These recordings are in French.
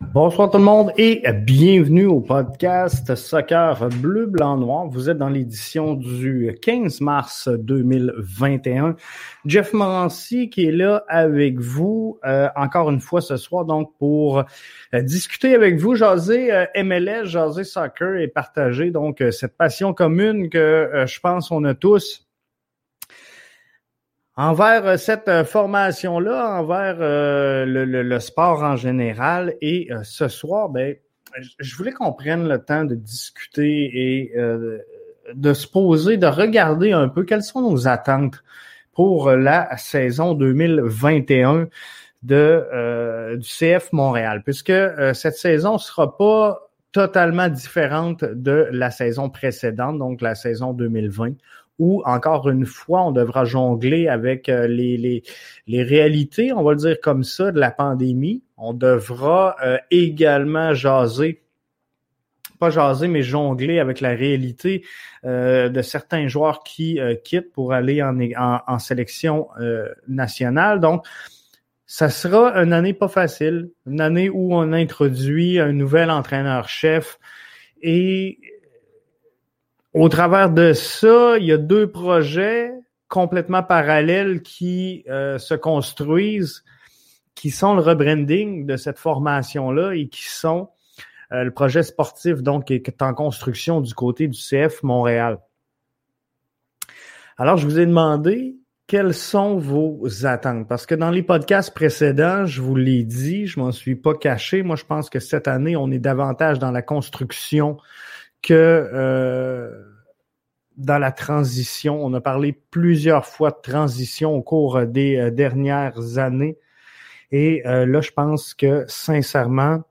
Bonsoir tout le monde et bienvenue au podcast Soccer Bleu, Blanc, Noir. Vous êtes dans l'édition du 15 mars 2021. Jeff Morancy qui est là avec vous euh, encore une fois ce soir donc pour euh, discuter avec vous, jaser euh, MLS, jaser soccer et partager donc euh, cette passion commune que je pense on a tous envers euh, cette euh, formation-là, envers euh, le, sport en général. Et ce soir, ben, je voulais qu'on prenne le temps de discuter et de se poser, de regarder un peu quelles sont nos attentes pour la saison 2021 de, du CF Montréal, puisque cette saison sera pas totalement différente de la saison précédente, donc la saison 2020 où, encore une fois, on devra jongler avec euh, les, les, les, réalités, on va le dire comme ça, de la pandémie. On devra euh, également jaser, pas jaser, mais jongler avec la réalité euh, de certains joueurs qui euh, quittent pour aller en, en, en sélection euh, nationale. Donc, ça sera une année pas facile, une année où on introduit un nouvel entraîneur-chef et au travers de ça, il y a deux projets complètement parallèles qui euh, se construisent, qui sont le rebranding de cette formation-là et qui sont euh, le projet sportif, donc, qui est en construction du côté du CF Montréal. Alors, je vous ai demandé quelles sont vos attentes? Parce que dans les podcasts précédents, je vous l'ai dit, je m'en suis pas caché. Moi, je pense que cette année, on est davantage dans la construction que euh, dans la transition. On a parlé plusieurs fois de transition au cours des euh, dernières années. Et euh, là, je pense que sincèrement,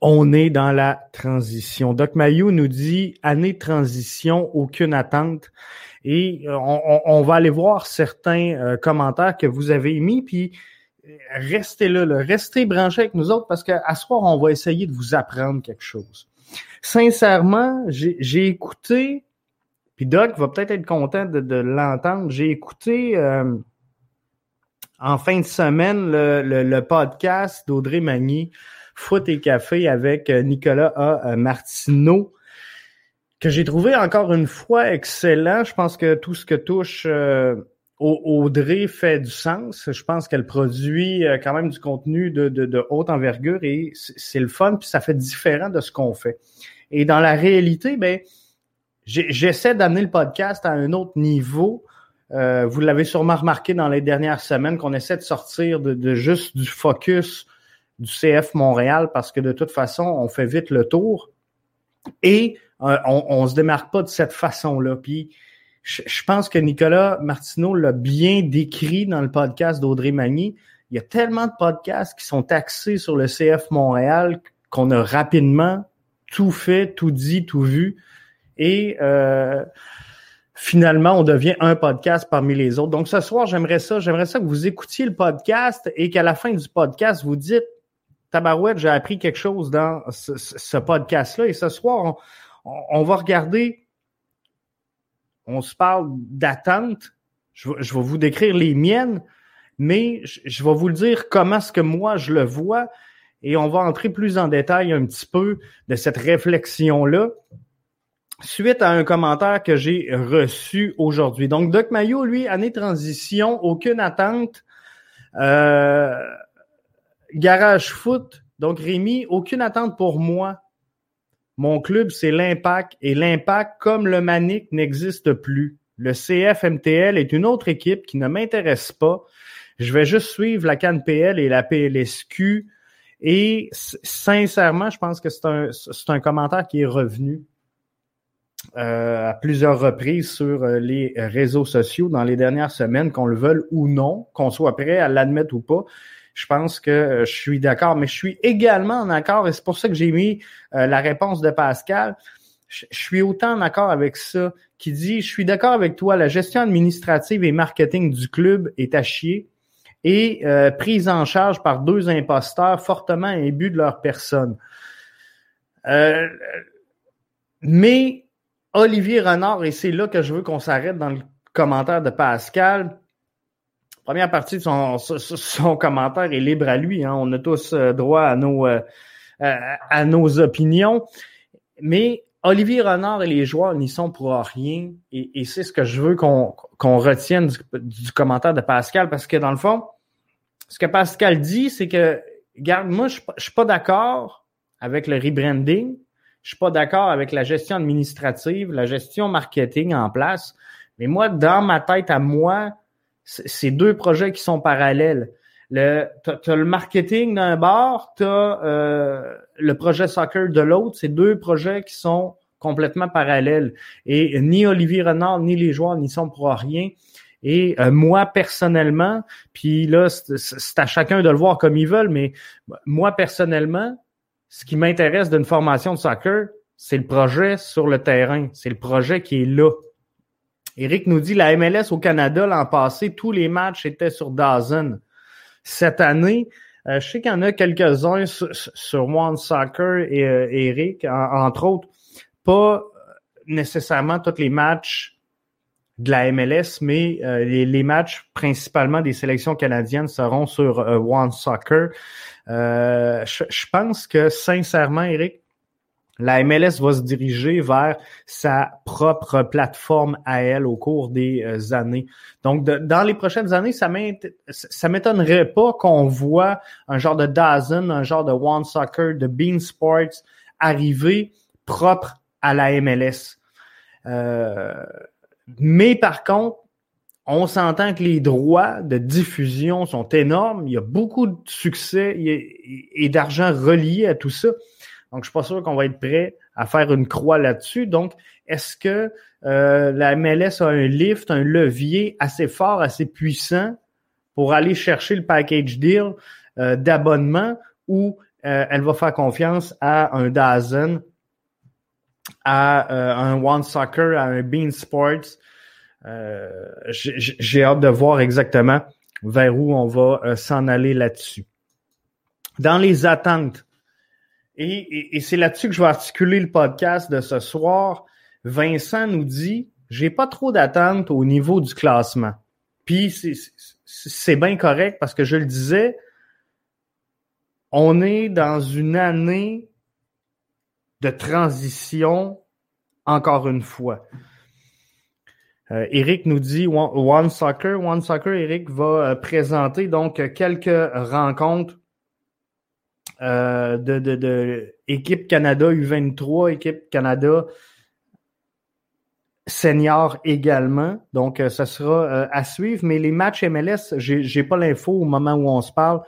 on est dans la transition. Doc Mayou nous dit année de transition, aucune attente. Et euh, on, on va aller voir certains euh, commentaires que vous avez mis, puis restez là, là, restez branchés avec nous autres parce qu'à soir, on va essayer de vous apprendre quelque chose sincèrement, j'ai écouté, puis Doc va peut-être être content de, l'entendre, j'ai écouté euh, en fin de semaine le, podcast d'Audrey Magny, Foot et Café avec euh, Nicolas A. Euh, Martineau, que j'ai trouvé encore une fois excellent. Je pense que tout ce que touche Audrey fait du sens. Je pense qu'elle produit quand même du contenu de, haute envergure et c'est le fun, puis ça fait différent de ce qu'on fait. Et dans la réalité, ben, j'essaie d'amener le podcast à un autre niveau. Euh, vous l'avez sûrement remarqué dans les dernières semaines qu'on essaie de sortir de, juste du focus du CF Montréal parce que de toute façon, on fait vite le tour et euh, on, on se démarque pas de cette façon-là. Je, pense que Nicolas Martineau l'a bien décrit dans le podcast d'Audrey Magny. Il y a tellement de podcasts qui sont axés sur le CF Montréal qu'on a rapidement tout fait, tout dit, tout vu. Et euh, finalement, on devient un podcast parmi les autres. Donc ce soir, j'aimerais ça, j'aimerais ça que vous écoutiez le podcast et qu'à la fin du podcast, vous dites Tabarouette, j'ai appris quelque chose dans ce, podcast-là. Et ce soir, on, va regarder, on se parle d'attente. Je, vais vous décrire les miennes, mais je, je vais vous le dire comment est-ce que moi je le vois et on va entrer plus en détail un petit peu de cette réflexion-là suite à un commentaire que j'ai reçu aujourd'hui. Donc, Doc Mayo, lui, année transition, aucune attente. Euh, garage foot. Donc, Rémi, aucune attente pour moi. Mon club, c'est l'Impact. Et l'Impact, comme le Manic, n'existe plus. Le CFMTL est une autre équipe qui ne m'intéresse pas. Je vais juste suivre la CanPL et la PLSQ et sincèrement, je pense que c'est un, un commentaire qui est revenu euh, à plusieurs reprises sur euh, les réseaux sociaux dans les dernières semaines, qu'on le veuille ou non, qu'on soit prêt à l'admettre ou pas. Je pense que je suis d'accord. Mais je suis également en accord, et c'est pour ça que j'ai mis la réponse de Pascal. Je, suis autant en accord avec ça, qui dit, je suis d'accord avec toi, la gestion administrative et marketing du club est à chier et prise en charge par deux imposteurs fortement imbus de leur personne. Euh, mais Olivier Renard, et c'est là que je veux qu'on s'arrête dans le commentaire de Pascal. Première partie de son, commentaire est libre à lui. Hein. On a tous euh, droit à nos, euh, à nos opinions. Mais Olivier Renard et les joueurs n'y sont pour rien. Et, c'est ce que je veux qu'on retienne du, commentaire de Pascal. Parce que dans le fond, ce que Pascal dit, c'est que, regarde, moi, je ne suis pas d'accord avec le rebranding. Je suis pas d'accord avec la gestion administrative, la gestion marketing en place. Mais moi, dans ma tête à moi, c'est deux projets qui sont parallèles. Le, as, le marketing d'un bord, tu as euh, le projet soccer de l'autre. C'est deux projets qui sont complètement parallèles. Et ni Olivier Renard, ni les joueurs n'y sont pour rien. Et euh, moi, personnellement, puis là, c'est à chacun de le voir comme ils veulent, mais moi, personnellement, ce qui m'intéresse d'une formation de soccer, c'est le projet sur le terrain. C'est le projet qui est là. Eric nous dit la MLS au Canada l'an passé, tous les matchs étaient sur Dazen. Cette année, euh, je sais qu'il y en a quelques-uns sur, One Soccer et euh, Eric, entre autres, pas nécessairement tous les matchs de la MLS, mais euh, les, matchs principalement des sélections canadiennes seront sur One Soccer. Euh, je, pense que sincèrement, Eric, la MLS va se diriger vers sa propre plateforme à elle au cours des euh, années. Donc, dans les prochaines années, ça m'étonnerait pas qu'on voit un genre de Dazen, un genre de One Soccer, de Bean Sports arriver propre à la MLS. Euh, mais par contre, on s'entend que les droits de diffusion sont énormes. Il y a beaucoup de succès et d'argent relié à tout ça. Donc, je suis pas sûr qu'on va être prêt à faire une croix là-dessus. Donc, est-ce que euh, la MLS a un lift, un levier assez fort, assez puissant pour aller chercher le package deal euh, d'abonnement ou euh, elle va faire confiance à un Dazen, à un One Soccer, à un Bean Sports, euh, j'ai hâte de voir exactement vers où on va euh, s'en aller là-dessus. Dans les attentes, et, c'est là-dessus que je vais articuler le podcast de ce soir, Vincent nous dit, j'ai pas trop d'attentes au niveau du classement. Puis c'est bien correct parce que je le disais, on est dans une année de transition encore une fois. Euh, Eric nous dit One Soccer. One Soccer, Eric va euh, présenter donc quelques rencontres euh, de, de, équipe Canada U23, équipe Canada senior également. Donc, ça sera à suivre. Mais les matchs MLS, j'ai, pas l'info au moment où on se parle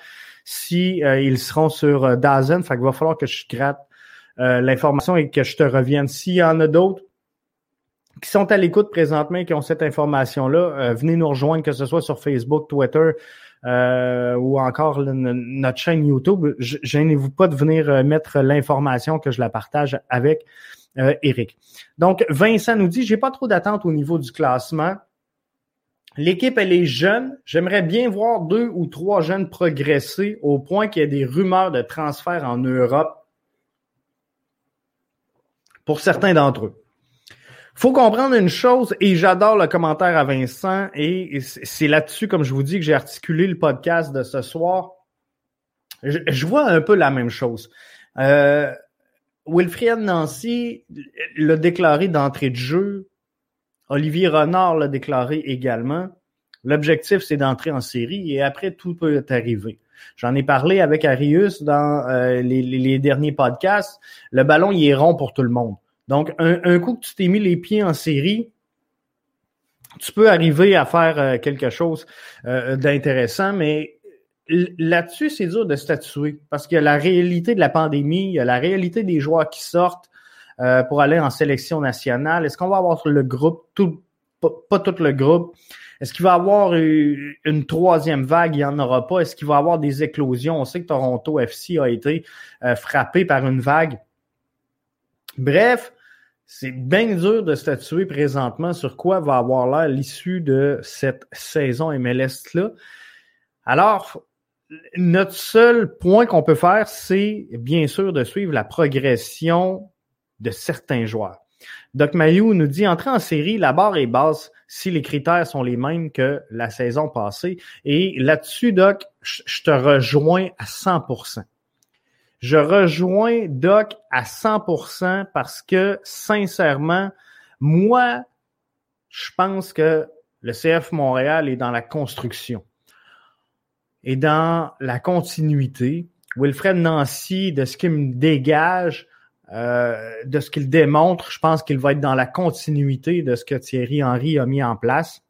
si ils seront sur Dazen. Fait qu'il va falloir que je gratte l'information et que je te revienne. S'il y en a d'autres, qui sont à l'écoute présentement et qui ont cette information-là, euh, venez nous rejoindre, que ce soit sur Facebook, Twitter euh, ou encore notre chaîne YouTube. Gênez-vous pas de venir euh, mettre l'information que je la partage avec Eric. Donc, Vincent nous dit, j'ai pas trop d'attente au niveau du classement. L'équipe, elle est jeune. J'aimerais bien voir deux ou trois jeunes progresser au point qu'il y ait des rumeurs de transfert en Europe pour certains d'entre eux faut comprendre une chose, et j'adore le commentaire à Vincent, et c'est là-dessus, comme je vous dis, que j'ai articulé le podcast de ce soir. Je, vois un peu la même chose. Euh, Wilfried Nancy l'a déclaré d'entrée de jeu. Olivier Renard l'a déclaré également. L'objectif, c'est d'entrer en série et après, tout peut arriver. J'en ai parlé avec Arius dans euh, les, les, derniers podcasts. Le ballon, il est rond pour tout le monde. Donc, un, coup que tu t'es mis les pieds en série, tu peux arriver à faire euh, quelque chose euh, d'intéressant, mais là-dessus, c'est dur de statuer parce qu'il y a la réalité de la pandémie, il y a la réalité des joueurs qui sortent euh, pour aller en sélection nationale. Est-ce qu'on va avoir le groupe, tout, pas, tout le groupe? Est-ce qu'il va y avoir une troisième vague? Il n'y en aura pas. Est-ce qu'il va y avoir des éclosions? On sait que Toronto FC a été euh, frappé par une vague. Bref, c'est bien dur de statuer présentement sur quoi va avoir l'air l'issue de cette saison MLS-là. Alors, notre seul point qu'on peut faire, c'est bien sûr de suivre la progression de certains joueurs. Doc Mayou nous dit entrer en série, la barre est basse si les critères sont les mêmes que la saison passée. Et là-dessus, Doc, je te rejoins à 100%. Je rejoins Doc à 100% parce que sincèrement, moi, je pense que le CF Montréal est dans la construction et dans la continuité. Wilfred Nancy, de ce qu'il me dégage, euh, de ce qu'il démontre, je pense qu'il va être dans la continuité de ce que Thierry Henry a mis en place.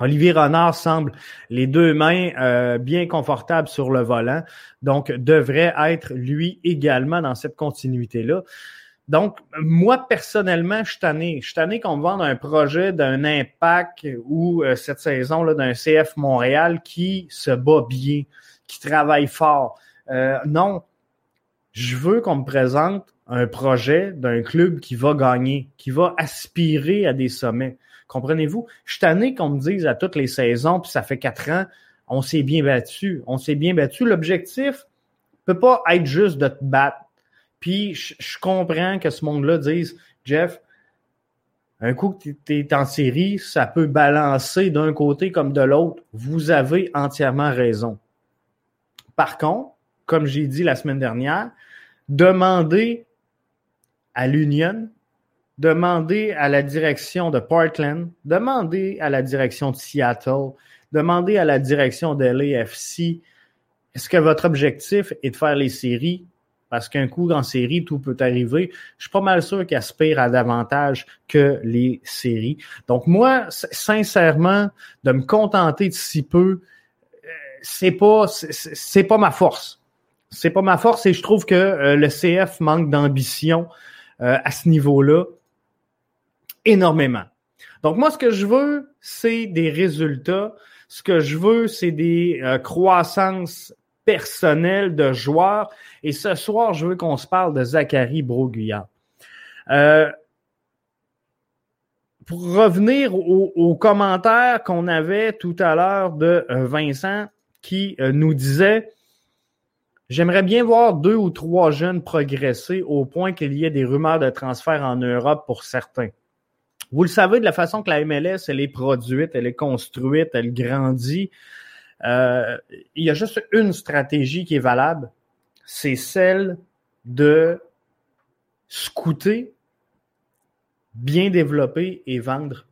Olivier Renard semble les deux mains euh, bien confortables sur le volant, donc devrait être lui également dans cette continuité-là. Donc, moi, personnellement, je suis tanné. Je suis tanné qu'on me vende un projet d'un impact ou euh, cette saison-là d'un CF Montréal qui se bat bien, qui travaille fort. Euh, non, je veux qu'on me présente un projet d'un club qui va gagner, qui va aspirer à des sommets. Comprenez-vous? Je suis tanné qu'on me dise à toutes les saisons, puis ça fait quatre ans, on s'est bien battu. On s'est bien battu. L'objectif peut pas être juste de te battre. Puis je, comprends que ce monde-là dise, Jeff, un coup que tu en série, ça peut balancer d'un côté comme de l'autre. Vous avez entièrement raison. Par contre, comme j'ai dit la semaine dernière, demandez à l'Union demandez à la direction de Portland, demandez à la direction de Seattle, demandez à la direction de l'AFC, est-ce que votre objectif est de faire les séries? Parce qu'un coup en série, tout peut arriver. Je suis pas mal sûr qu'ils aspirent à davantage que les séries. Donc moi, sincèrement, de me contenter de si peu, euh, c'est pas c'est pas ma force. C'est pas ma force et je trouve que euh, le CF manque d'ambition euh, à ce niveau-là énormément. Donc moi, ce que je veux, c'est des résultats. Ce que je veux, c'est des euh, croissances personnelles de joueurs. Et ce soir, je veux qu'on se parle de Zachary Broguillard. Euh, pour revenir aux commentaires qu'on avait tout à l'heure de euh, Vincent qui nous disait J'aimerais bien voir deux ou trois jeunes progresser au point qu'il y ait des rumeurs de transfert en Europe pour certains. Vous le savez, de la façon que la MLS, elle est produite, elle est construite, elle grandit, euh, il y a juste une stratégie qui est valable, c'est celle de scouter, bien développer et vendre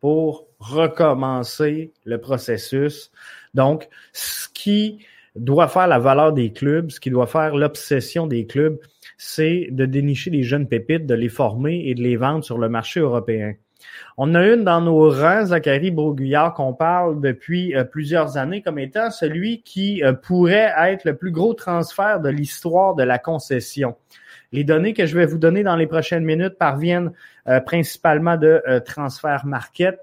pour recommencer le processus. Donc, ce qui doit faire la valeur des clubs, ce qui doit faire l'obsession des clubs, c'est de dénicher des jeunes pépites, de les former et de les vendre sur le marché européen. On a une dans nos rangs, Zachary Broguillard, qu'on parle depuis euh, plusieurs années comme étant celui qui euh, pourrait être le plus gros transfert de l'histoire de la concession. Les données que je vais vous donner dans les prochaines minutes parviennent euh, principalement de Transfer Market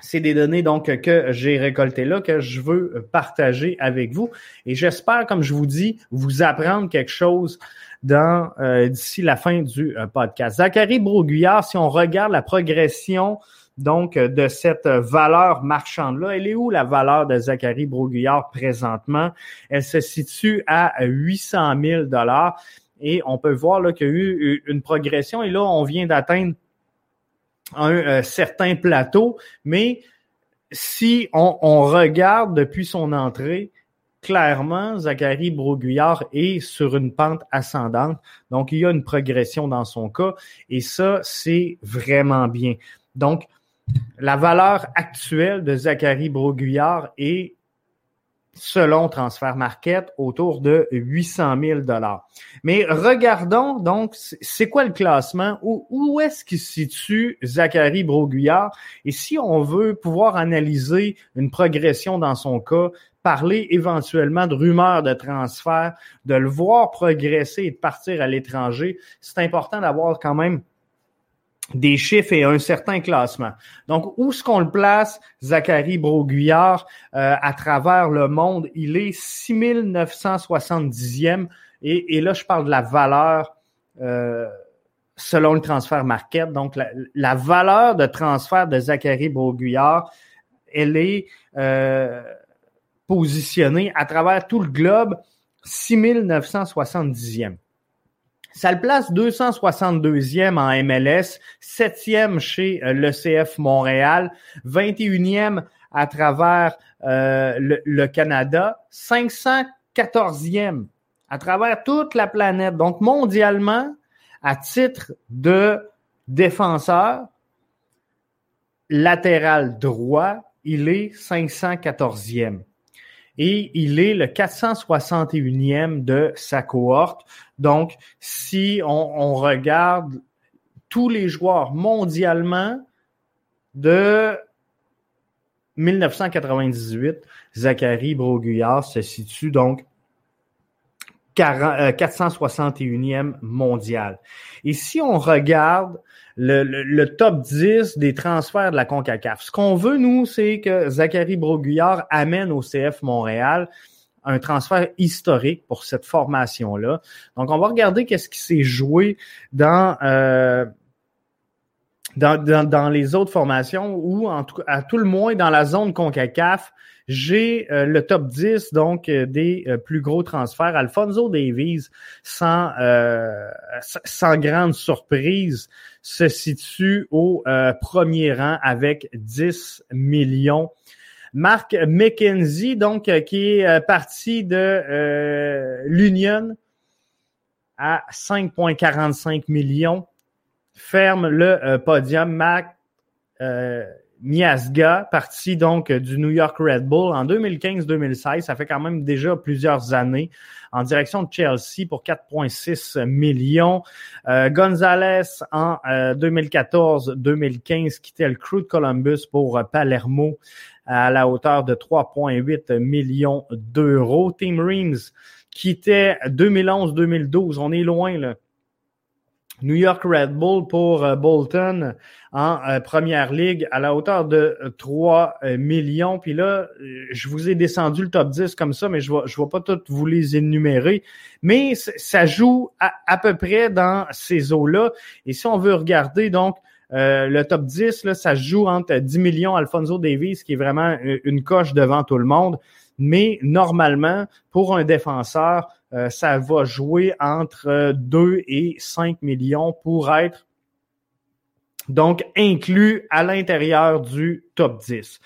c'est des données donc que j'ai récoltées là, que je veux partager avec vous. Et j'espère, comme je vous dis, vous apprendre quelque chose dans euh, d'ici la fin du euh, podcast. Zachary Broguillard, si on regarde la progression donc de cette valeur marchande-là, elle est où la valeur de Zachary Broguillard présentement? Elle se situe à 800 000 dollars et on peut voir là qu'il y a eu une progression et là, on vient d'atteindre un euh, certain plateau, mais si on, regarde depuis son entrée, clairement, Zachary Broguillard est sur une pente ascendante. Donc, il y a une progression dans son cas et ça, c'est vraiment bien. Donc, la valeur actuelle de Zachary Broguillard est selon Transfer Market, autour de 800 000 dollars. Mais regardons donc, c'est quoi le classement? Où, où est-ce qu'il se situe Zachary Broguillard? Et si on veut pouvoir analyser une progression dans son cas, parler éventuellement de rumeurs de transfert, de le voir progresser et de partir à l'étranger, c'est important d'avoir quand même des chiffres et un certain classement. Donc, où est-ce qu'on le place, Zachary Broguillard, euh, à travers le monde? Il est 6970e et, et là, je parle de la valeur euh, selon le transfert market. Donc, la, valeur de transfert de Zachary Broguillard, elle est euh, positionnée à travers tout le globe 6970e. Ça le place 262e en MLS, 7e chez euh, l'ECF Montréal, 21e à travers euh, le, Canada, 514e à travers toute la planète. Donc mondialement, à titre de défenseur, latéral droit, il est 514e et il est le 461e de sa cohorte. Donc, si on, regarde tous les joueurs mondialement de 1998, Zachary Broguillard se situe donc 461e euh, mondial. Et si on regarde le, top 10 des transferts de la CONCACAF. Ce qu'on veut, nous, c'est que Zachary Broguillard amène au CF Montréal un transfert historique pour cette formation-là. Donc, on va regarder qu'est-ce qui s'est joué dans, euh, dans, dans, les autres formations ou en tout, à tout le moins dans la zone CONCACAF. J'ai euh, le top 10 donc euh, des plus gros transferts. Alfonso Davies, sans, sans grande surprise, se situe au euh, premier rang avec 10 millions. Mark McKenzie, donc, euh, qui est euh, parti de l'Union à 5,45 millions, ferme le podium. Mark Miasga, parti donc du New York Red Bull en 2015-2016. Ça fait quand même déjà plusieurs années en direction de Chelsea pour 4,6 millions. Euh, Gonzalez en 2014-2015 euh, quittait le Crew de Columbus pour Palermo à la hauteur de 3,8 millions d'euros. Tim Reams quittait 2011-2012. On est loin là New York Red Bull pour euh, Bolton en euh, première ligue à la hauteur de 3 euh, millions. Puis là, je vous ai descendu le top 10 comme ça, mais je ne vais, je pas tout vous les énumérer. Mais ça joue à, peu près dans ces eaux-là. Et si on veut regarder donc le top 10, là, ça joue entre 10 millions Alfonso Davies, qui est vraiment une coche devant tout le monde. Mais normalement, pour un défenseur, euh, ça va jouer entre 2 et 5 millions pour être donc inclus à l'intérieur du top 10.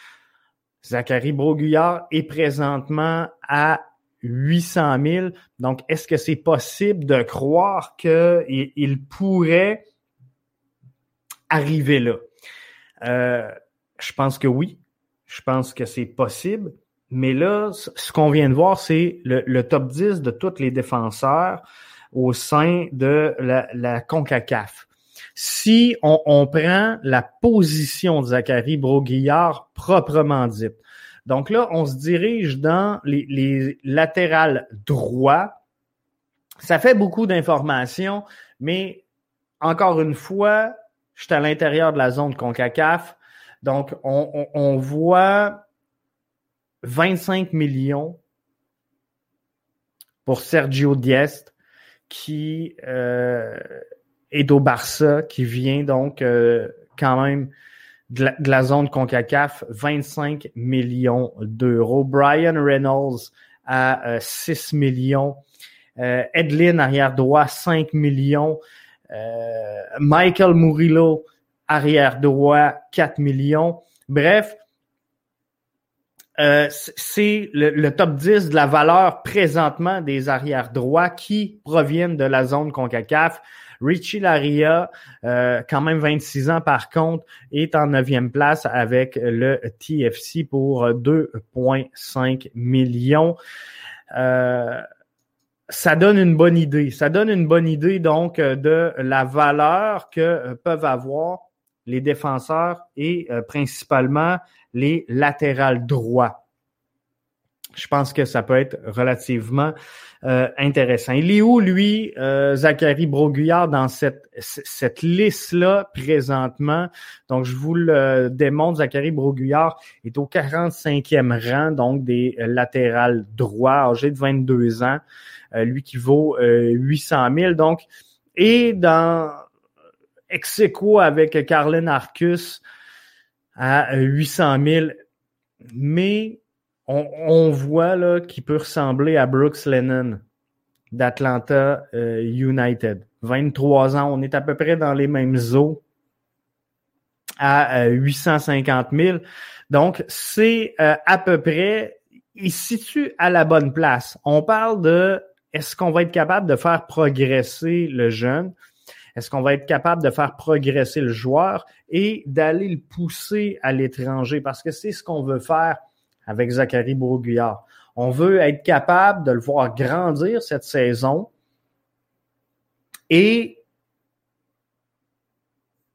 Zachary Broguillard est présentement à 800 000. Donc, est-ce que c'est possible de croire qu'il il pourrait arriver là? Euh, je pense que oui. Je pense que c'est possible. Mais là, ce qu'on vient de voir, c'est le, top 10 de tous les défenseurs au sein de la, CONCACAF. Si on, prend la position de Zachary Broguillard proprement dite, donc là, on se dirige dans les, les latérales droits. Ça fait beaucoup d'informations, mais encore une fois, je suis à l'intérieur de la zone CONCACAF. Donc, on, on voit 25 millions pour Sergio Diest, qui euh, est au Barça, qui vient donc euh, quand même de la, zone CONCACAF, 25 millions d'euros. Brian Reynolds à 6 euh, millions. Edlin, arrière droit, 5 millions. Michael Murillo, arrière droit, 4 millions. Bref, euh, c'est le, top 10 de la valeur présentement des arrières droits qui proviennent de la zone CONCACAF. Richie Laria, euh, quand même 26 ans par contre, est en neuvième place avec le TFC pour 2,5 millions. Euh, ça donne une bonne idée. Ça donne une bonne idée donc de la valeur que peuvent avoir les défenseurs et principalement les latérales droits. je pense que ça peut être relativement euh, intéressant. Il est où, lui, euh, Zachary Broguillard, dans cette, cette liste-là présentement? Donc, je vous le démontre. Zachary Broguillard est au 45e rang, donc des latérales droits, âgé de 22 ans. Euh, lui qui vaut 800 000. Donc, et dans ex avec Carlin Arcus à 800 000. Mais on, voit là qu'il peut ressembler à Brooks Lennon d'Atlanta euh, United. 23 ans, on est à peu près dans les mêmes eaux à 850 euh, 000. Donc, c'est euh, à peu près, il situe à la bonne place. On parle de est-ce qu'on va être capable de faire progresser le jeune? Est-ce qu'on va être capable de faire progresser le joueur et d'aller le pousser à l'étranger? Parce que c'est ce qu'on veut faire avec Zachary Bourguillard. On veut être capable de le voir grandir cette saison et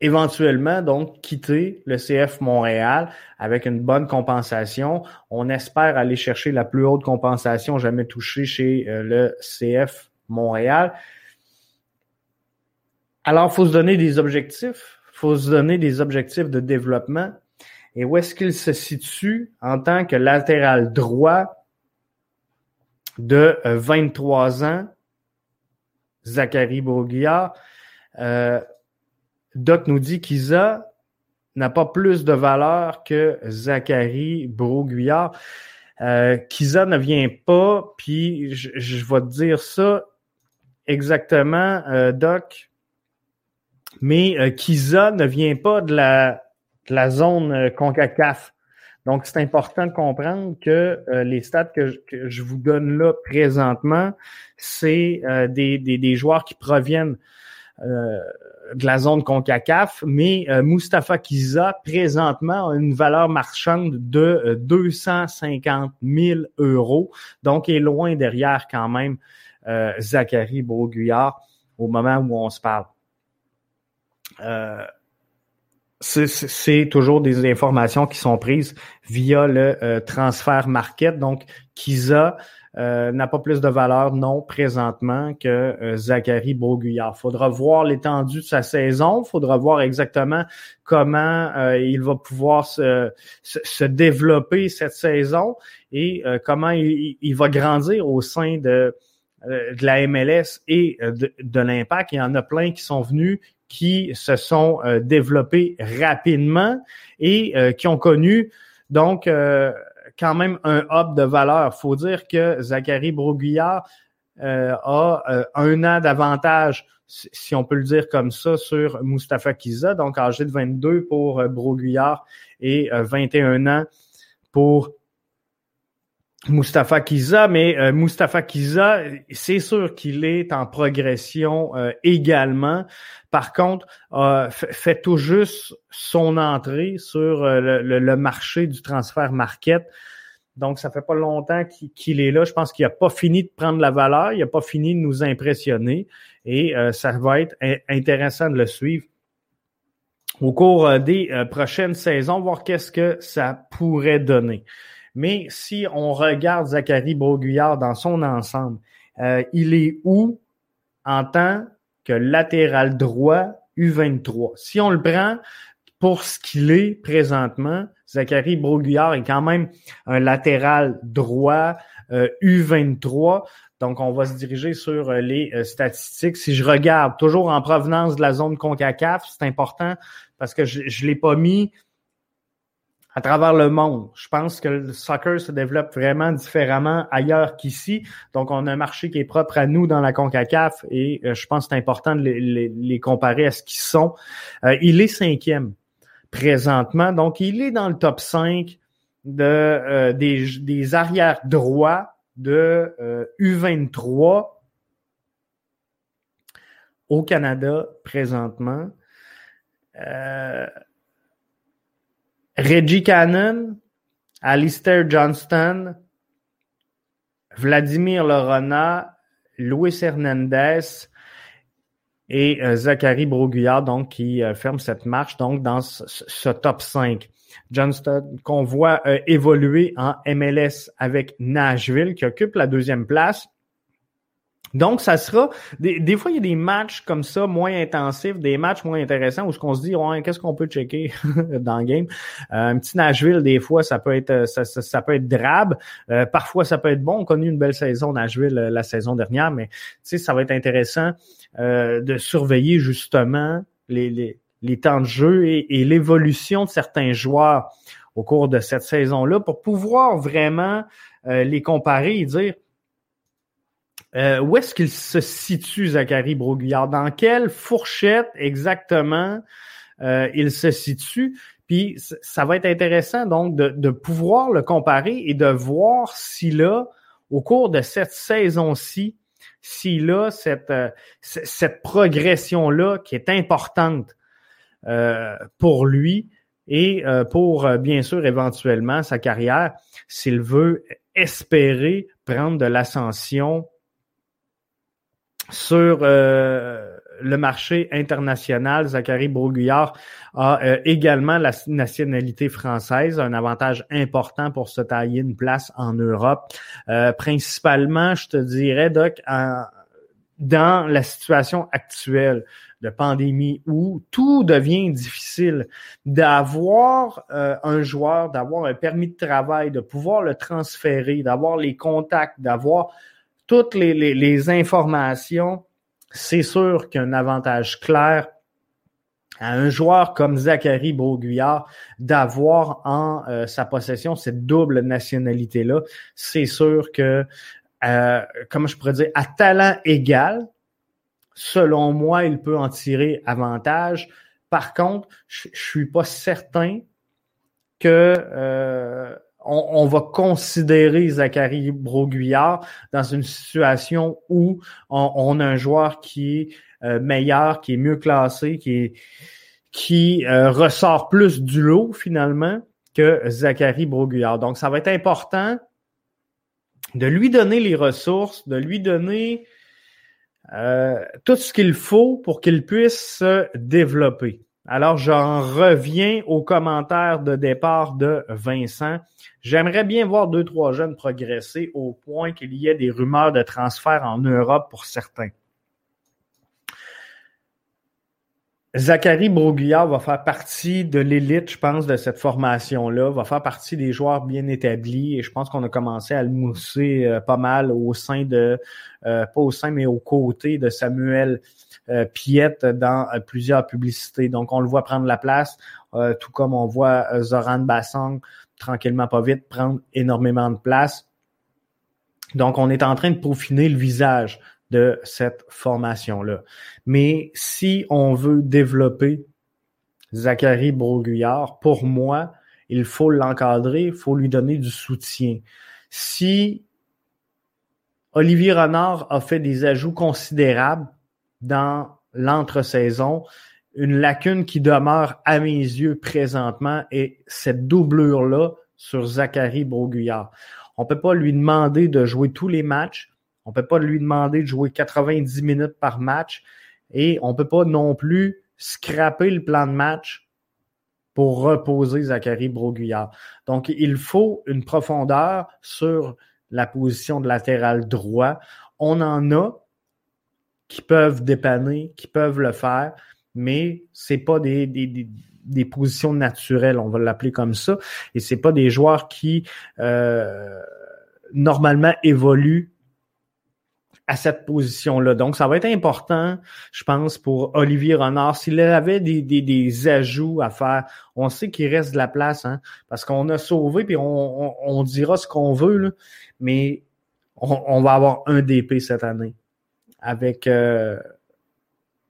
éventuellement donc quitter le CF Montréal avec une bonne compensation. On espère aller chercher la plus haute compensation jamais touchée chez euh, le CF Montréal. Alors, faut se donner des objectifs. Faut se donner des objectifs de développement. Et où est-ce qu'il se situe en tant que latéral droit de 23 euh, ans, Zachary Bourguillard? Euh, Doc nous dit qu'Isa n'a pas plus de valeur que Zachary Broguillard. Euh, ne vient pas, puis je, vais te dire ça exactement, euh, Doc, mais euh, Kiza ne vient pas de la la zone euh, CONCACAF. Donc, c'est important de comprendre que euh, les stats que je, vous donne là présentement, c'est euh, des, des, joueurs qui proviennent de la zone CONCACAF, mais Mustafa Kiza, présentement, a une valeur marchande de 250 000 euros. Donc, est loin derrière quand même Zachary Beauguillard au moment où on se parle c'est toujours des informations qui sont prises via le euh, transfert market. Donc, Kiza euh, n'a pas plus de valeur, non, présentement, que euh, Zachary Beauguillard. faudra voir l'étendue de sa saison. faudra voir exactement comment il va pouvoir se, se, développer cette saison et comment il, il, va grandir au sein de, de la MLS et de l'impact. Il y en a plein qui sont venus, qui se sont euh, développés rapidement et euh, qui ont connu donc euh, quand même un hub de valeur. faut dire que Zachary Broguillard a un an d'avantage, si on peut le dire comme ça, sur Mustafa Kiza, donc âgé de 22 pour Broguillard et 21 ans pour Mustafa Kiza, mais euh, Mustafa Kiza, c'est sûr qu'il est en progression euh, également. Par contre, euh, fait tout juste son entrée sur euh, le, marché du transfert market. Donc, ça fait pas longtemps qu'il est là. Je pense qu'il a pas fini de prendre la valeur, il a pas fini de nous impressionner et ça va être intéressant de le suivre au cours des prochaines saisons, voir qu'est-ce que ça pourrait donner. Mais si on regarde Zachary Beauguillard dans son ensemble, euh, il est où en tant que latéral droit U23? Si on le prend pour ce qu'il est présentement, Zachary Broguillard est quand même un latéral droit U23. Euh, Donc, on va se diriger sur euh, les statistiques. Si je regarde toujours en provenance de la zone CONCACAF, c'est important parce que je ne l'ai pas mis à travers le monde. Je pense que le soccer se développe vraiment différemment ailleurs qu'ici. Donc, on a un marché qui est propre à nous dans la CONCACAF et euh, je pense que c'est important de les, comparer à ce qu'ils sont. Euh, il est cinquième présentement. Donc, il est dans le top 5 de, euh, des, des arrières droits de U23 au Canada présentement. Reggie Cannon, Alistair Johnston, Vladimir Lorona, Luis Hernandez et euh, Zachary Broguillard, donc, qui euh, ferme cette marche donc dans ce, top 5. Johnston, qu'on voit euh, évoluer en MLS avec Nashville, qui occupe la deuxième place. Donc, ça sera des, fois il y a des matchs comme ça moins intensifs, des matchs moins intéressants où ce qu'on se dit ouais, qu'est-ce qu'on peut checker dans le game? Euh, un petit Nashville des fois ça peut être ça, ça, peut être drabe, euh, parfois ça peut être bon. On a connu une belle saison Nashville la saison dernière, mais ça va être intéressant de surveiller justement les, les les temps de jeu et, l'évolution de certains joueurs au cours de cette saison-là pour pouvoir vraiment euh, les comparer et dire euh, où est-ce qu'il se situe, Zachary Broguillard? Dans quelle fourchette exactement euh, il se situe? Puis ça va être intéressant donc de, de pouvoir le comparer et de voir s'il a, au cours de cette saison-ci, s'il a cette, cette progression-là qui est importante euh, pour lui et euh, pour, euh, bien sûr, éventuellement sa carrière, s'il veut espérer prendre de l'ascension sur le marché international. Zachary Broguillard a également la nationalité française, un avantage important pour se tailler une place en Europe. principalement, je te dirais, Doc, dans la situation actuelle de pandémie où tout devient difficile, d'avoir euh, un joueur, d'avoir un permis de travail, de pouvoir le transférer, d'avoir les contacts, d'avoir toutes les, les, informations, c'est sûr qu'un avantage clair à un joueur comme Zachary Beauguillard d'avoir en euh, sa possession cette double nationalité-là. C'est sûr que, euh, comment je pourrais dire, à talent égal, selon moi, il peut en tirer avantage. Par contre, je, suis pas certain que euh, on, va considérer Zachary Broguillard dans une situation où on, a un joueur qui est euh, meilleur, qui est mieux classé, qui euh, ressort plus du lot finalement que Zachary Broguillard. Donc, ça va être important de lui donner les ressources, de lui donner euh, tout ce qu'il faut pour qu'il puisse se développer. Alors, j'en reviens aux commentaires de départ de Vincent. J'aimerais bien voir deux, trois jeunes progresser au point qu'il y ait des rumeurs de transfert en Europe pour certains. Zachary Broguillard va faire partie de l'élite, je pense, de cette formation-là, va faire partie des joueurs bien établis et je pense qu'on a commencé à le mousser euh, pas mal au sein de, euh, pas au sein, mais aux côtés de Samuel euh, Piette dans plusieurs publicités. Donc, on le voit prendre la place, tout comme on voit Zoran Bassang tranquillement pas vite prendre énormément de place. Donc, on est en train de peaufiner le visage de cette formation-là. Mais si on veut développer Zachary Broguillard, pour moi, il faut l'encadrer, il faut lui donner du soutien. Si Olivier Renard a fait des ajouts considérables dans l'entre-saison, une lacune qui demeure à mes yeux présentement est cette doublure-là sur Zachary Broguillard. On peut pas lui demander de jouer tous les matchs, on ne peut pas lui demander de jouer 90 minutes par match et on ne peut pas non plus scraper le plan de match pour reposer Zachary Broguillard. Donc, il faut une profondeur sur la position de latéral droit. On en a qui peuvent dépanner, qui peuvent le faire, mais c'est pas des, des, des, positions naturelles, on va l'appeler comme ça, et c'est pas des joueurs qui euh, normalement évoluent à cette position-là. Donc, ça va être important, je pense, pour Olivier Renard. S'il avait des, des, des, ajouts à faire, on sait qu'il reste de la place, hein, parce qu'on a sauvé, puis on, on, dira ce qu'on veut, là, mais on, va avoir un DP cette année avec euh,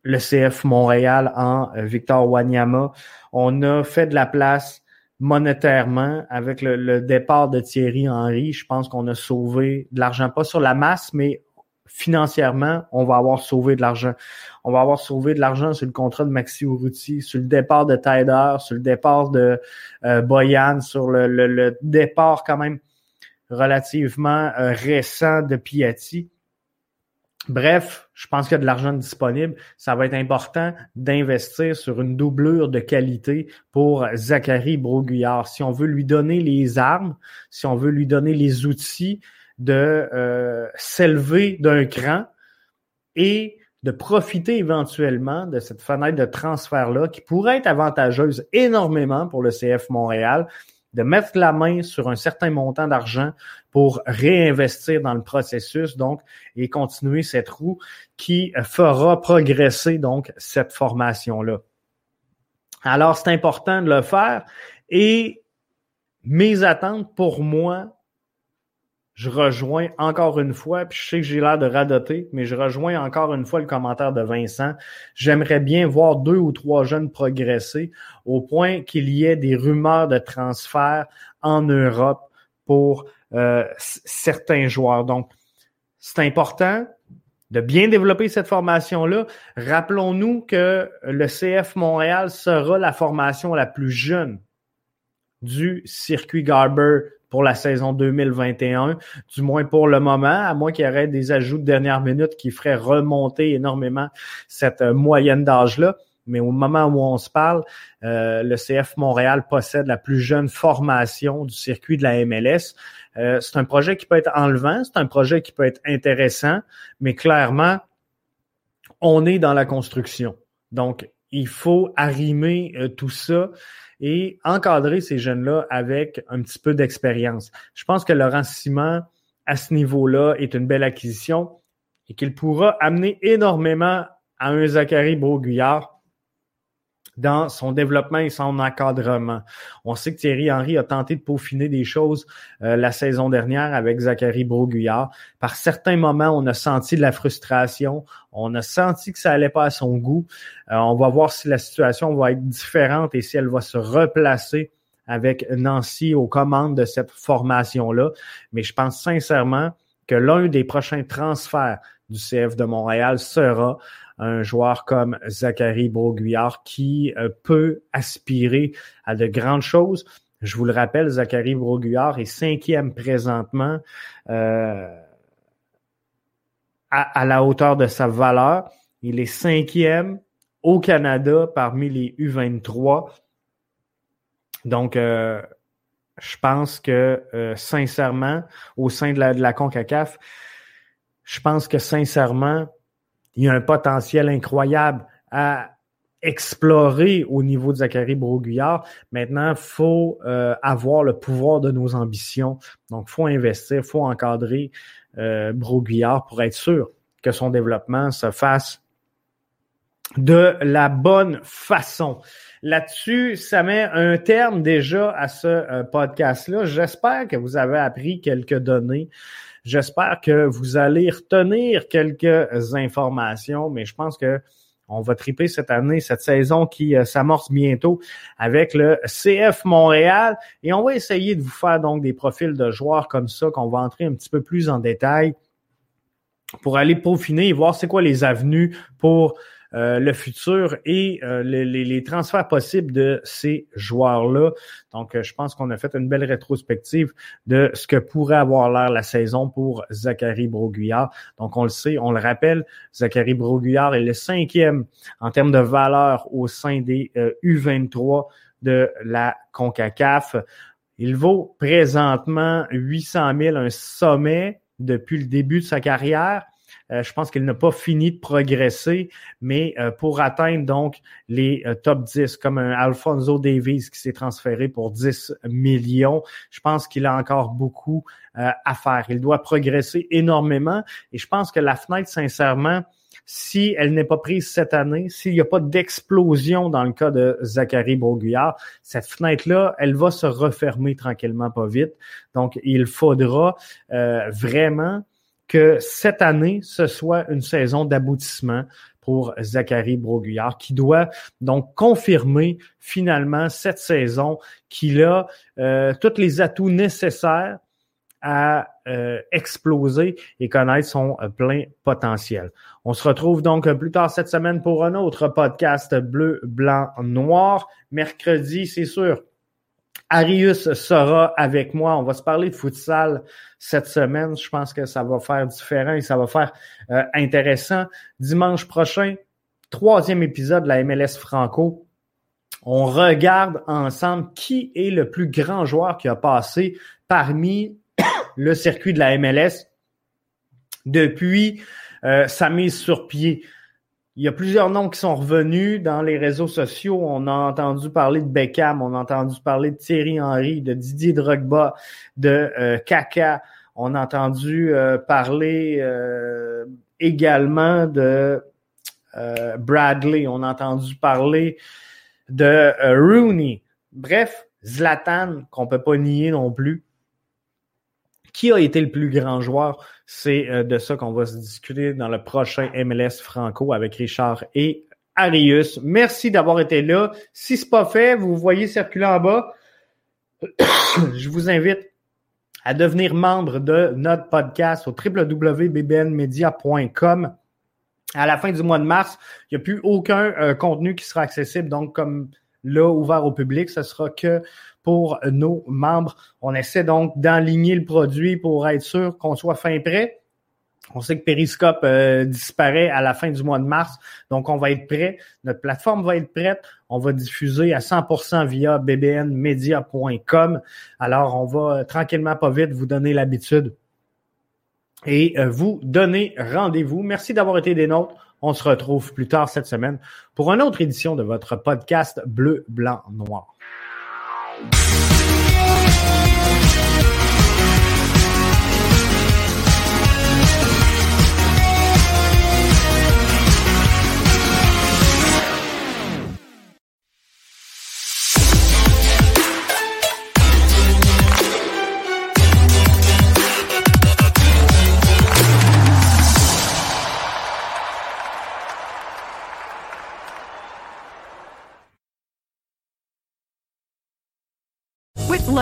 le CF Montréal en euh, Victor Wanyama. On a fait de la place monétairement avec le, le départ de Thierry Henry. Je pense qu'on a sauvé de l'argent, pas sur la masse, mais financièrement, on va avoir sauvé de l'argent. On va avoir sauvé de l'argent sur le contrat de Maxi Urruti, sur le départ de Tyder, sur le départ de euh, Boyan, sur le, départ quand même relativement euh, récent de Piatti. Bref, je pense qu'il y a de l'argent disponible. Ça va être important d'investir sur une doublure de qualité pour Zachary Broguillard. Si on veut lui donner les armes, si on veut lui donner les outils de euh, s'élever d'un cran et de profiter éventuellement de cette fenêtre de transfert-là qui pourrait être avantageuse énormément pour le CF Montréal, de mettre la main sur un certain montant d'argent pour réinvestir dans le processus, donc, et continuer cette roue qui fera progresser, donc, cette formation-là. Alors, c'est important de le faire et mes attentes pour moi je rejoins encore une fois, puis je sais que j'ai l'air de radoter, mais je rejoins encore une fois le commentaire de Vincent. J'aimerais bien voir deux ou trois jeunes progresser au point qu'il y ait des rumeurs de transfert en Europe pour euh, certains joueurs. Donc, c'est important de bien développer cette formation-là. Rappelons-nous que le CF Montréal sera la formation la plus jeune du circuit Garber pour la saison 2021, du moins pour le moment, à moins qu'il y ait des ajouts de dernière minute qui feraient remonter énormément cette euh, moyenne d'âge-là. Mais au moment où on se parle, euh, le CF Montréal possède la plus jeune formation du circuit de la MLS. Euh, c'est un projet qui peut être enlevant, c'est un projet qui peut être intéressant, mais clairement, on est dans la construction. Donc, il faut arrimer tout ça et encadrer ces jeunes-là avec un petit peu d'expérience. Je pense que Laurent Simon, à ce niveau-là, est une belle acquisition et qu'il pourra amener énormément à un Zachary Beauguillard dans son développement et son encadrement. On sait que Thierry Henry a tenté de peaufiner des choses euh, la saison dernière avec Zachary Broguillard. Par certains moments, on a senti de la frustration, on a senti que ça allait pas à son goût. Euh, on va voir si la situation va être différente et si elle va se replacer avec Nancy aux commandes de cette formation-là. Mais je pense sincèrement que l'un des prochains transferts du CF de Montréal sera un joueur comme Zachary Broguillard qui euh, peut aspirer à de grandes choses. Je vous le rappelle, Zachary Broguillard est cinquième présentement euh, à, la hauteur de sa valeur. Il est cinquième au Canada parmi les U23. Donc, euh, je pense que sincèrement, au sein de la, de la CONCACAF, je pense que sincèrement, il y a un potentiel incroyable à explorer au niveau de Zachary Broguillard. Maintenant, il faut euh, avoir le pouvoir de nos ambitions. Donc, il faut investir, il faut encadrer euh, Broguillard pour être sûr que son développement se fasse de la bonne façon. Là-dessus, ça met un terme déjà à ce euh, podcast-là. J'espère que vous avez appris quelques données J'espère que vous allez retenir quelques informations, mais je pense que on va triper cette année, cette saison qui euh, s'amorce bientôt avec le CF Montréal. Et on va essayer de vous faire donc des profils de joueurs comme ça, qu'on va entrer un petit peu plus en détail pour aller peaufiner et voir c'est quoi les avenues pour euh, le futur et euh, les, transferts possibles de ces joueurs-là. Donc, euh, je pense qu'on a fait une belle rétrospective de ce que pourrait avoir l'air la saison pour Zachary Broguillard. Donc, on le sait, on le rappelle, Zachary Broguillard est le cinquième en termes de valeur au sein des U23 de la CONCACAF. Il vaut présentement 800 000, un sommet depuis le début de sa carrière. Euh, je pense qu'il n'a pas fini de progresser, mais euh, pour atteindre donc les euh, top 10, comme un Alfonso Davies qui s'est transféré pour 10 millions, je pense qu'il a encore beaucoup à faire. Il doit progresser énormément et je pense que la fenêtre, sincèrement, si elle n'est pas prise cette année, s'il n'y a pas d'explosion dans le cas de Zachary Beauguillard, cette fenêtre-là, elle va se refermer tranquillement, pas vite. Donc, il faudra vraiment que cette année, ce soit une saison d'aboutissement pour Zachary Broguillard, qui doit donc confirmer finalement cette saison qu'il a euh, tous les atouts nécessaires à euh, exploser et connaître son euh, plein potentiel. On se retrouve donc plus tard cette semaine pour un autre podcast bleu, blanc, noir. Mercredi, c'est sûr, Arius sera avec moi. On va se parler de futsal cette semaine. Je pense que ça va faire différent et ça va faire euh, intéressant. Dimanche prochain, troisième épisode de la MLS Franco. On regarde ensemble qui est le plus grand joueur qui a passé parmi le circuit de la MLS depuis euh, sa mise sur pied. Il y a plusieurs noms qui sont revenus dans les réseaux sociaux. On a entendu parler de Beckham, on a entendu parler de Thierry Henry, de Didier Drogba, de euh, Kaka. On a entendu euh, parler euh, également de Bradley. On a entendu parler de Rooney. Bref, Zlatan, qu'on peut pas nier non plus. Qui a été le plus grand joueur? C'est euh, de ça qu'on va se discuter dans le prochain MLS Franco avec Richard et Arius. Merci d'avoir été là. Si ce n'est pas fait, vous voyez circuler en bas. Je vous invite à devenir membre de notre podcast au www.bbnmedia.com. À la fin du mois de mars, il n'y a plus aucun euh, contenu qui sera accessible. Donc, comme là, ouvert au public, ce sera que pour nos membres. On essaie donc d'enligner le produit pour être sûr qu'on soit fin prêt. On sait que Periscope euh, disparaît à la fin du mois de mars, donc on va être prêt. Notre plateforme va être prête. On va diffuser à 100% via bbnmedia.com. Alors, on va euh, tranquillement, pas vite, vous donner l'habitude et euh, vous donner rendez-vous. Merci d'avoir été des nôtres. On se retrouve plus tard cette semaine pour une autre édition de votre podcast Bleu, Blanc, Noir.